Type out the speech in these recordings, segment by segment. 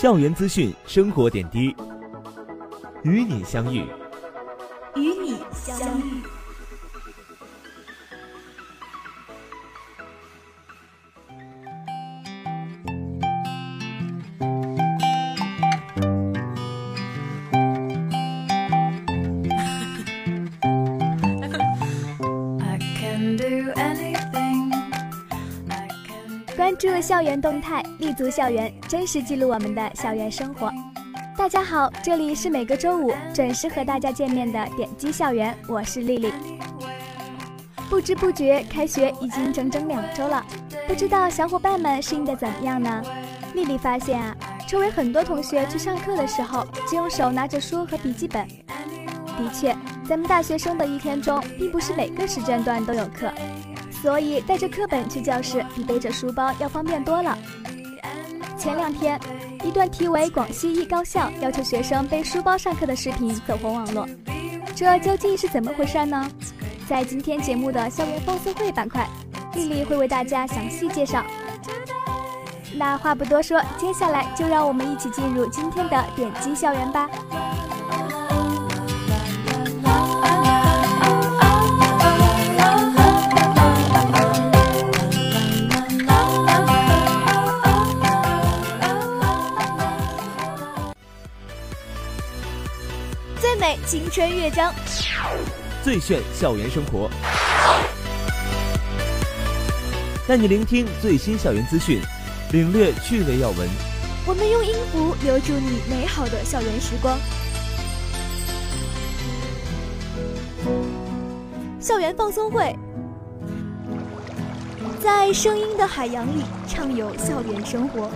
校园资讯、生活点滴，与你相遇，与你相遇。校园动态，立足校园，真实记录我们的校园生活。大家好，这里是每个周五准时和大家见面的点击校园，我是丽丽。不知不觉，开学已经整整两周了，不知道小伙伴们适应的怎么样呢？丽丽发现啊，周围很多同学去上课的时候，只用手拿着书和笔记本。的确，咱们大学生的一天中，并不是每个时间段都有课。所以带着课本去教室比背着书包要方便多了。前两天，一段题为“广西一高校要求学生背书包上课”的视频走红网络，这究竟是怎么回事呢？在今天节目的校园放松会板块，丽丽会为大家详细介绍。那话不多说，接下来就让我们一起进入今天的点击校园吧。春乐章，最炫校园生活，带你聆听最新校园资讯，领略趣味要闻。我们用音符留住你美好的校园时光。校园放松会，在声音的海洋里畅游校园生活。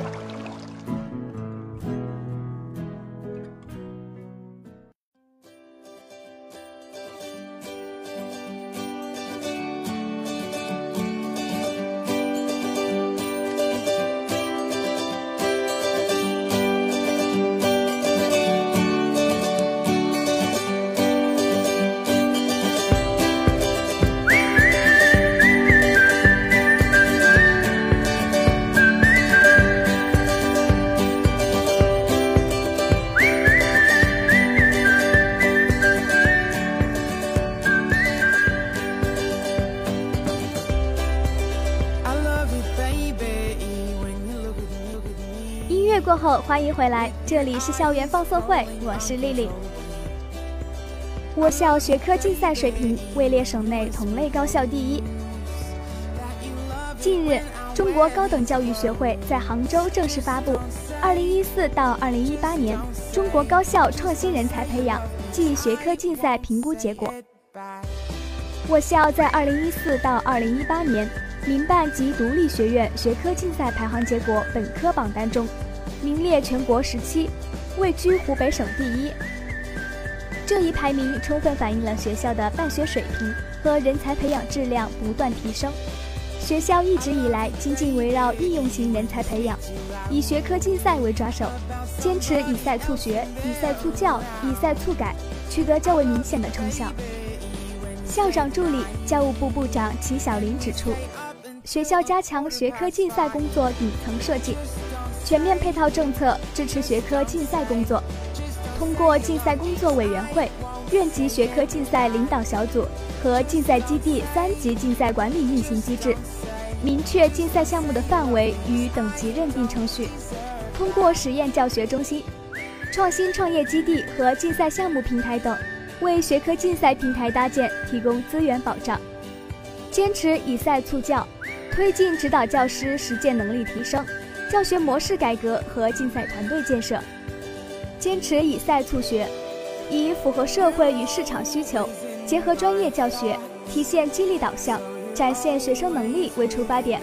后，欢迎回来，这里是校园放送会，我是丽丽。我校学科竞赛水平位列省内同类高校第一。近日，中国高等教育学会在杭州正式发布《二零一四到二零一八年中国高校创新人才培养暨学科竞赛评估结果》。我校在二零一四到二零一八年民办及独立学院学科竞赛排行结果本科榜单中。名列全国十七，位居湖北省第一。这一排名充分反映了学校的办学水平和人才培养质量不断提升。学校一直以来紧紧围绕应用型人才培养，以学科竞赛为抓手，坚持以赛促学、以赛促教、以赛促改，取得较为明显的成效。校长助理、教务部部长齐晓林指出，学校加强学科竞赛工作顶层设计。全面配套政策支持学科竞赛工作，通过竞赛工作委员会、院级学科竞赛领导小组和竞赛基地三级竞赛管理运行机制，明确竞赛项目的范围与等级认定程序。通过实验教学中心、创新创业基地和竞赛项目平台等，为学科竞赛平台搭建提供资源保障。坚持以赛促教，推进指导教师实践能力提升。教学模式改革和竞赛团队建设，坚持以赛促学，以符合社会与市场需求，结合专业教学，体现激励导向，展现学生能力为出发点，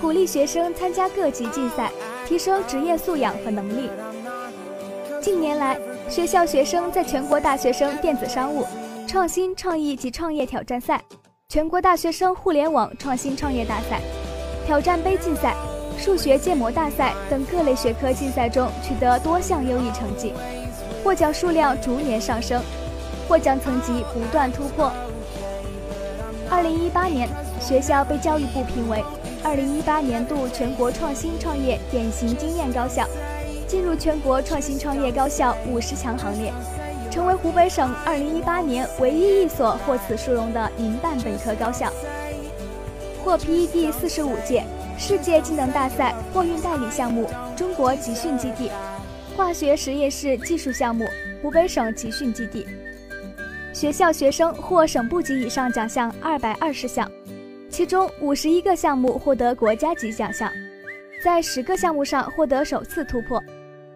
鼓励学生参加各级竞赛，提升职业素养和能力。近年来，学校学生在全国大学生电子商务、创新创意及创业挑战赛、全国大学生互联网创新创业大赛、挑战杯竞赛、数学建模大赛等各类学科竞赛中取得多项优异成绩，获奖数量逐年上升，获奖层级不断突破。二零一八年，学校被教育部评为二零一八年度全国创新创业典型经验高校。进入全国创新创业高校五十强行列，成为湖北省二零一八年唯一一所获此殊荣的民办本科高校。获批第四十五届世界技能大赛货运代理项目中国集训基地，化学实验室技术项目湖北省集训基地。学校学生获省部级以上奖项二百二十项，其中五十一个项目获得国家级奖项，在十个项目上获得首次突破。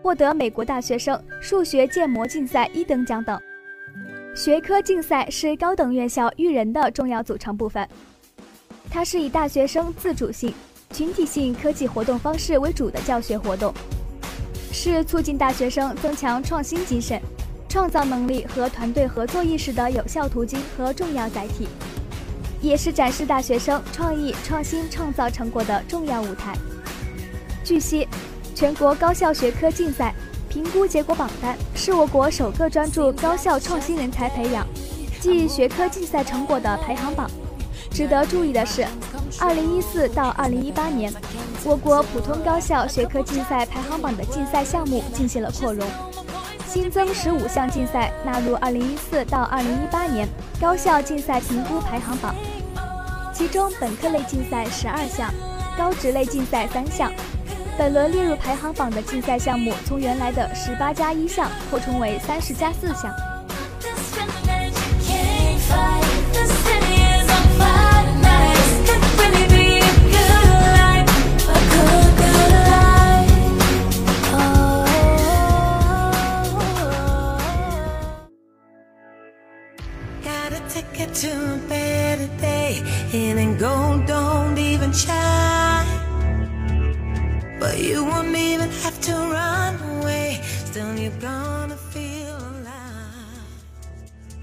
获得美国大学生数学建模竞赛一等奖等。学科竞赛是高等院校育人的重要组成部分，它是以大学生自主性、群体性科技活动方式为主的教学活动，是促进大学生增强创新精神、创造能力和团队合作意识的有效途径和重要载体，也是展示大学生创意创新创造成果的重要舞台。据悉。全国高校学科竞赛评估结果榜单是我国首个专注高校创新人才培养及学科竞赛成果的排行榜。值得注意的是，2014到2018年，我国普通高校学科竞赛排行榜的竞赛项目进行了扩容，新增15项竞赛纳入2014到2018年高校竞赛评估排行榜，其中本科类竞赛12项，高职类竞赛3项。本轮列入排行榜的竞赛项目，从原来的十八加一项扩充为三十加四项。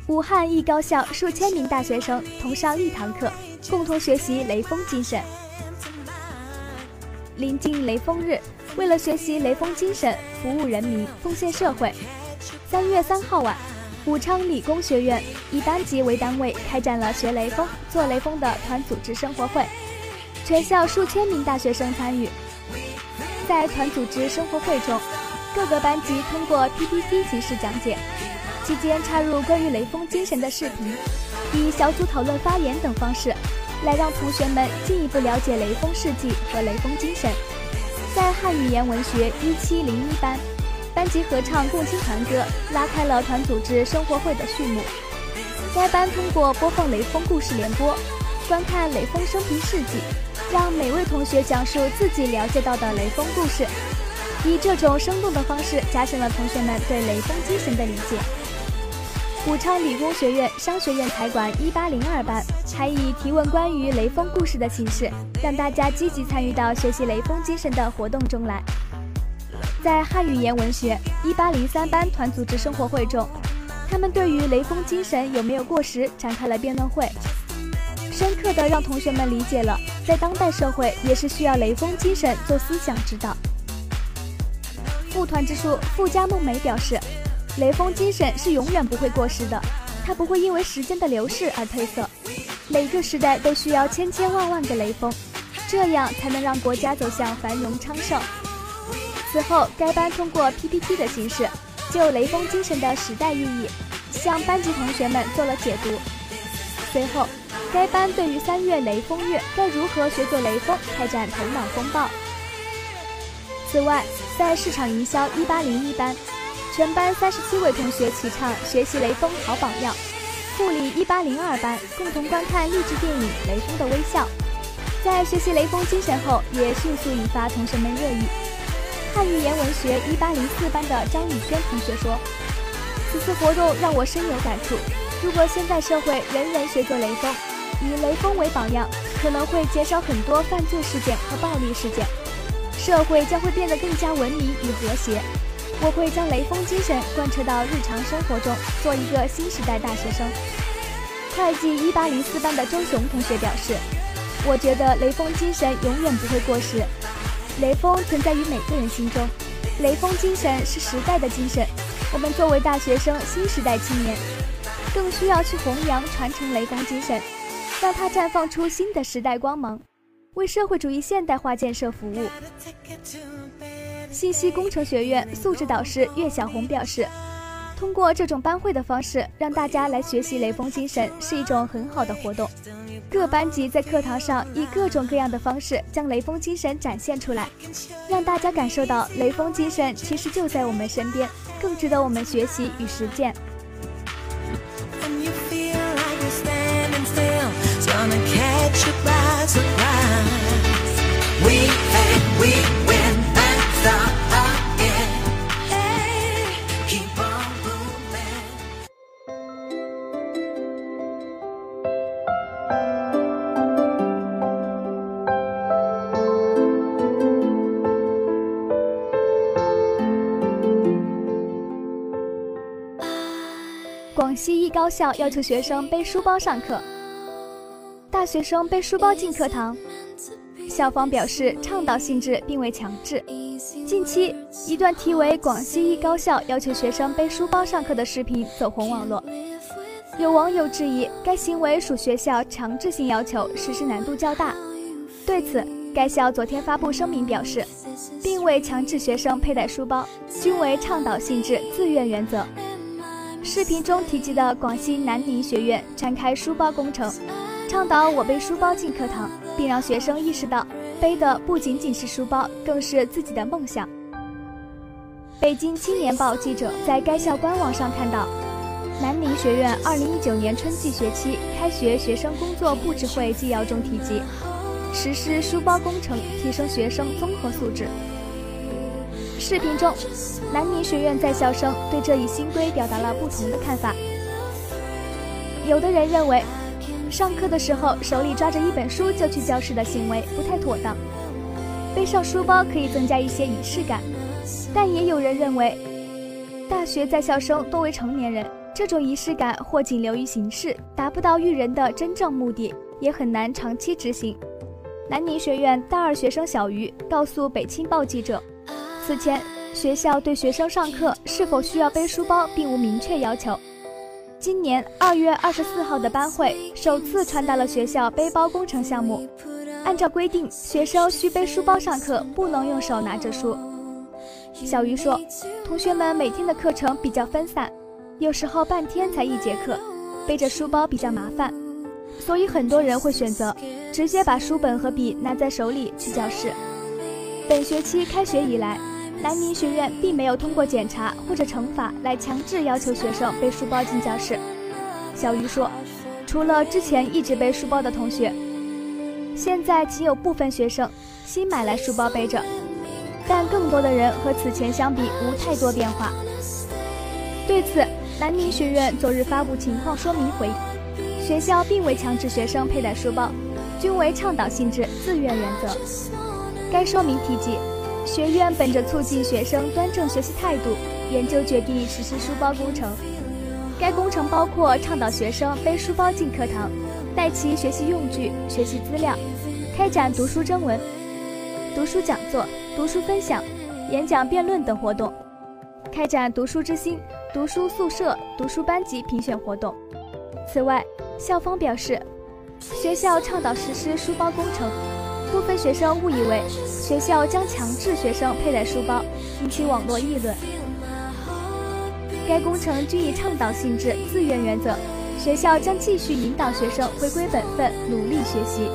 武汉一高校数千名大学生同上一堂课，共同学习雷锋精神。临近雷锋日，为了学习雷锋精神，服务人民，奉献社会，三月三号晚，武昌理工学院以班级为单位开展了学雷锋、做雷锋的团组织生活会，全校数千名大学生参与。在团组织生活会中，各个班级通过 PPT 形式讲解。期间插入关于雷锋精神的视频，以小组讨论、发言等方式，来让同学们进一步了解雷锋事迹和雷锋精神。在汉语言文学一七零一班，班级合唱共青团歌，拉开了团组织生活会的序幕。该班通过播放雷锋故事联播，观看雷锋生平事迹，让每位同学讲述自己了解到的雷锋故事，以这种生动的方式，加深了同学们对雷锋精神的理解。武昌理工学院商学院财管一八零二班还以提问关于雷锋故事的形式，让大家积极参与到学习雷锋精神的活动中来。在汉语言文学一八零三班团组织生活会中，他们对于雷锋精神有没有过时展开了辩论会，深刻的让同学们理解了在当代社会也是需要雷锋精神做思想指导。副团支书傅家梦梅表示。雷锋精神是永远不会过时的，它不会因为时间的流逝而褪色。每个时代都需要千千万万个雷锋，这样才能让国家走向繁荣昌盛。此后，该班通过 PPT 的形式，就雷锋精神的时代意义，向班级同学们做了解读。随后，该班对于三月雷锋月该如何学做雷锋开展头脑风暴。此外，在市场营销一八零一班。全班三十七位同学齐唱《学习雷锋好榜样》，护理一八零二班共同观看励志电影《雷锋的微笑》。在学习雷锋精神后，也迅速引发同学们热议。汉语言文学一八零四班的张宇轩同学说：“此次活动让我深有感触。如果现在社会人人学做雷锋，以雷锋为榜样，可能会减少很多犯罪事件和暴力事件，社会将会变得更加文明与和谐。”我会将雷锋精神贯彻到日常生活中，做一个新时代大学生。会计一八零四班的周雄同学表示：“我觉得雷锋精神永远不会过时，雷锋存在于每个人心中，雷锋精神是时代的精神。我们作为大学生、新时代青年，更需要去弘扬、传承雷锋精神，让它绽放出新的时代光芒，为社会主义现代化建设服务。”信息工程学院素质导师岳小红表示：“通过这种班会的方式，让大家来学习雷锋精神，是一种很好的活动。各班级在课堂上以各种各样的方式将雷锋精神展现出来，让大家感受到雷锋精神其实就在我们身边，更值得我们学习与实践。” we 校要求学生背书包上课，大学生背书包进课堂。校方表示倡导性质，并未强制。近期，一段题为“广西一高校要求学生背书包上课”的视频走红网络，有网友质疑该行为属学校强制性要求，实施难度较大。对此，该校昨天发布声明表示，并未强制学生佩戴书包，均为倡导性质、自愿原则。视频中提及的广西南宁学院展开书包工程，倡导我背书包进课堂，并让学生意识到背的不仅仅是书包，更是自己的梦想。北京青年报记者在该校官网上看到，南宁学院2019年春季学期开学学生工作布置会纪要中提及，实施书包工程，提升学生综合素质。视频中，南宁学院在校生对这一新规表达了不同的看法。有的人认为，上课的时候手里抓着一本书就去教室的行为不太妥当，背上书包可以增加一些仪式感。但也有人认为，大学在校生多为成年人，这种仪式感或仅流于形式，达不到育人的真正目的，也很难长期执行。南宁学院大二学生小鱼告诉北青报记者。此前，学校对学生上课是否需要背书包并无明确要求。今年二月二十四号的班会首次传达了学校背包工程项目。按照规定，学生需背书包上课，不能用手拿着书。小鱼说：“同学们每天的课程比较分散，有时候半天才一节课，背着书包比较麻烦，所以很多人会选择直接把书本和笔拿在手里去教室。”本学期开学以来。南宁学院并没有通过检查或者惩罚来强制要求学生背书包进教室。小鱼说：“除了之前一直背书包的同学，现在仅有部分学生新买来书包背着，但更多的人和此前相比无太多变化。”对此，南宁学院昨日发布情况说明回：学校并未强制学生佩戴书包，均为倡导性质、自愿原则。该说明提及。学院本着促进学生端正学习态度，研究决定实施书包工程。该工程包括倡导学生背书包进课堂，带齐学习用具、学习资料，开展读书征文、读书讲座、读书分享、演讲辩论等活动，开展读书之星、读书宿舍、读书班级评选活动。此外，校方表示，学校倡导实施书包工程。部分学生误以为学校将强制学生佩戴书包，引起网络议论。该工程均以倡导性质、自愿原则，学校将继续引导学生回归本分，努力学习。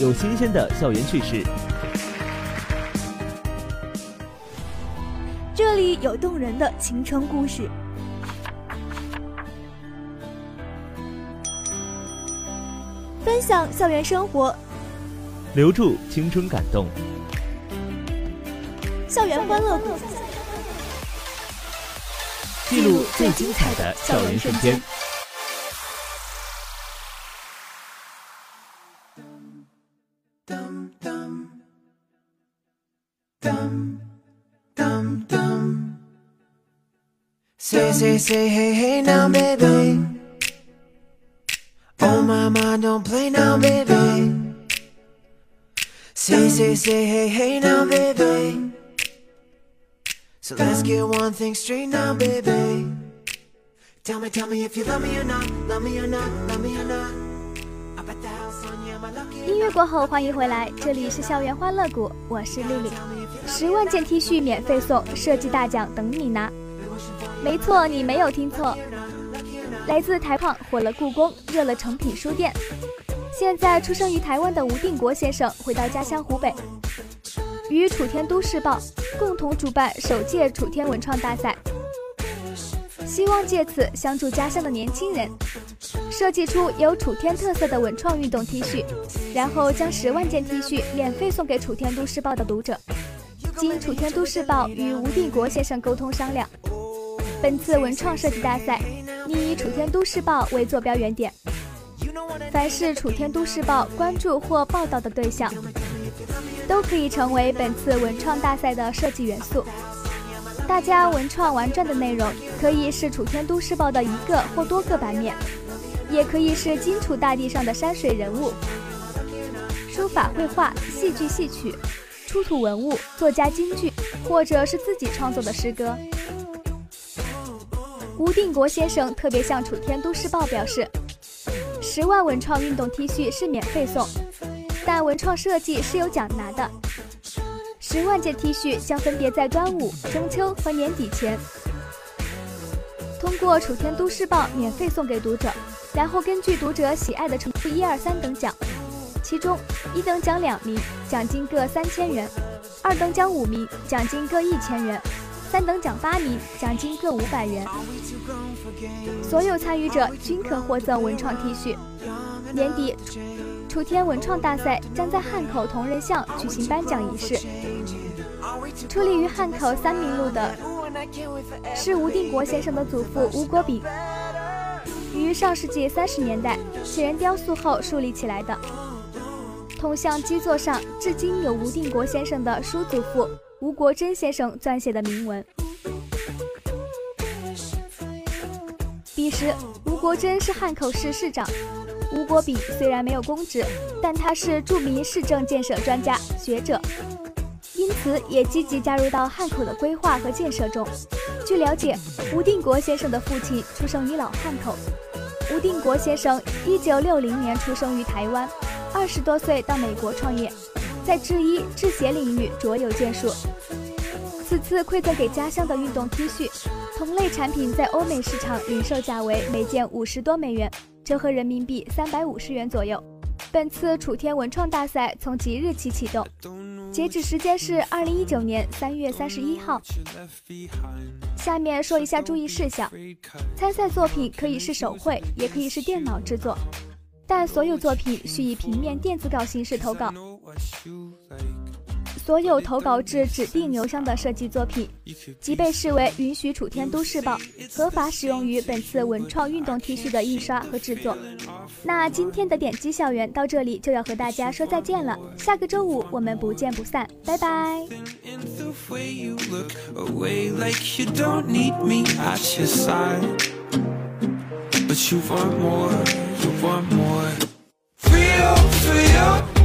有新鲜的校园趣事。这里有动人的青春故事，分享校园生活，留住青春感动，校园欢乐谷，记录最精彩的校园瞬间。Say, say, say, hey, hey now, baby. Oh, my, my, don't play now, baby. Say, say, say, hey, hey now, baby. So let's get one thing straight now, baby. Tell me, tell me if you love me or not, love me or not, love me or not. 音乐过后，欢迎回来，这里是校园欢乐谷，我是丽丽。十万件 T 恤免费送，设计大奖等你拿。没错，你没有听错，来自台矿火了故宫，热了诚品书店。现在出生于台湾的吴定国先生回到家乡湖北，与楚天都市报共同主办首届楚天文创大赛，希望借此相助家乡的年轻人，设计出有楚天特色的文创运动 T 恤，然后将十万件 T 恤免费送给楚天都市报的读者。经楚天都市报与吴定国先生沟通商量。本次文创设计大赛，拟以楚天都市报为坐标原点，凡是楚天都市报关注或报道的对象，都可以成为本次文创大赛的设计元素。大家文创玩转的内容，可以是楚天都市报的一个或多个版面，也可以是荆楚大地上的山水人物、书法绘画、戏剧戏曲、出土文物、作家金句，或者是自己创作的诗歌。吴定国先生特别向《楚天都市报》表示，十万文创运动 T 恤是免费送，但文创设计是有奖拿的。十万件 T 恤将分别在端午、中秋和年底前，通过《楚天都市报》免费送给读者，然后根据读者喜爱的程度，一二三等奖，其中一等奖两名，奖金各三千元；二等奖五名，奖金各一千元。三等奖八名，奖金各五百元。所有参与者均可获赠文创 T 恤。年底，楚天文创大赛将在汉口同仁巷举行颁奖仪式。出立于汉口三明路的，是吴定国先生的祖父吴国炳，于上世纪三十年代请人雕塑后树立起来的。铜像基座上至今有吴定国先生的叔祖父。吴国桢先生撰写的铭文。彼时，吴国桢是汉口市市长。吴国炳虽然没有公职，但他是著名市政建设专家学者，因此也积极加入到汉口的规划和建设中。据了解，吴定国先生的父亲出生于老汉口。吴定国先生一九六零年出生于台湾，二十多岁到美国创业。在制衣、制鞋领域卓有建树。此次馈赠给家乡的运动 T 恤，同类产品在欧美市场零售价为每件五十多美元，折合人民币三百五十元左右。本次楚天文创大赛从即日起启动，截止时间是二零一九年三月三十一号。下面说一下注意事项：参赛作品可以是手绘，也可以是电脑制作。但所有作品需以平面电子稿形式投稿。所有投稿至指定邮箱的设计作品，即被视为允许楚天都市报合法使用于本次文创运动 T 恤的印刷和制作。那今天的点击校园到这里就要和大家说再见了，下个周五我们不见不散，拜拜。One more. Feel, feel.